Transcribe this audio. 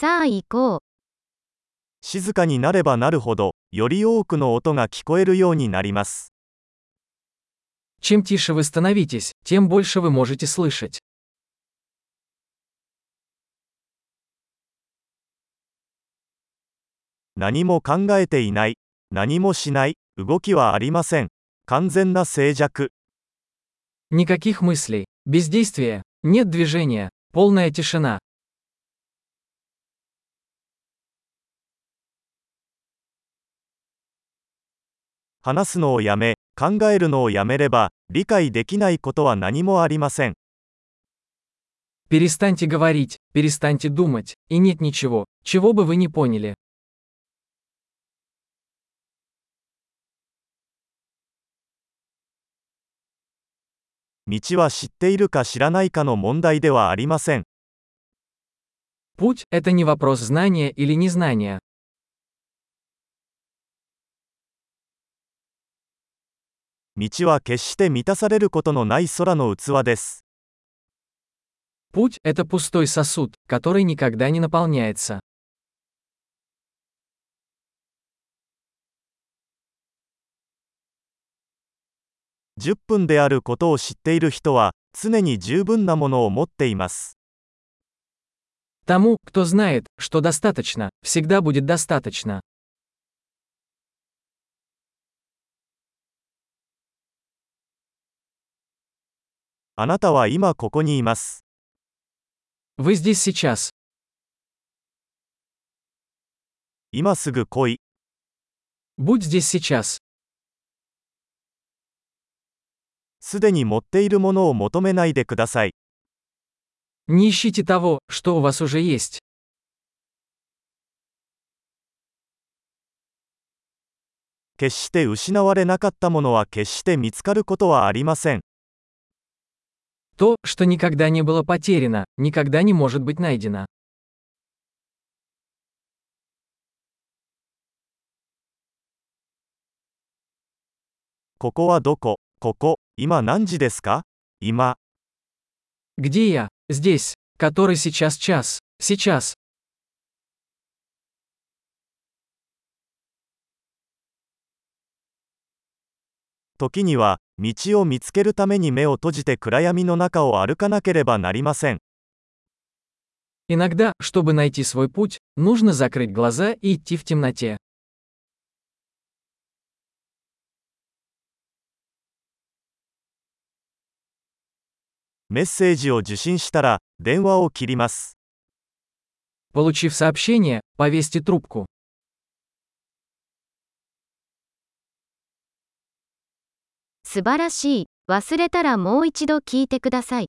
さあ行こう。静かになればなるほど、より多くの音が聞こえるようになります。 Чем тише вы становитесь, тем больше вы можете слышать. 何も考えていない、何もしない、動きはありません。完全な静寂。 Никаких мыслей, бездействия, нет движения, полная тишина. 話すのをやめ、考えるのをやめれば、理解できないことは何もありません。 Перестаньте говорить, перестаньте думать, и нет ничего, чего бы вы не поняли. 道は知っているか知らないかの問題ではありません。 Путь – это не вопрос знания или незнания. 道は決して満たされることのない空の器です。 Путь – это пустой сосуд, который никогда не наполняется. 10分であることを知っている人は、常に十分なものを持っています。 Тому, кто знает, что достаточно, всегда будет достаточно. あなたは今ここにいます。 Вы здесь сейчас. 今すぐ来い。 Будь здесь сейчас. すでに持っているものを求めないでください。 Не ищите того, что у вас уже есть. 決して失われなかったものは決して見つかることはありません。 То, что никогда не было потеряно, никогда не может быть найдено. ここはどこここ、今何時ですか今、 Где я? Здесь. Который сейчас час. Сейчас. 時には、 道を見つけるために目を閉じて暗闇の中を歩かなければなりません。 Иногда, чтобы найти свой путь, нужно закрыть глаза и идти в темноте. メッセージを受信したら、電話を切ります。 Получив сообщение, повесьте трубку. 素晴らしい。忘れたらもう一度聞いてください。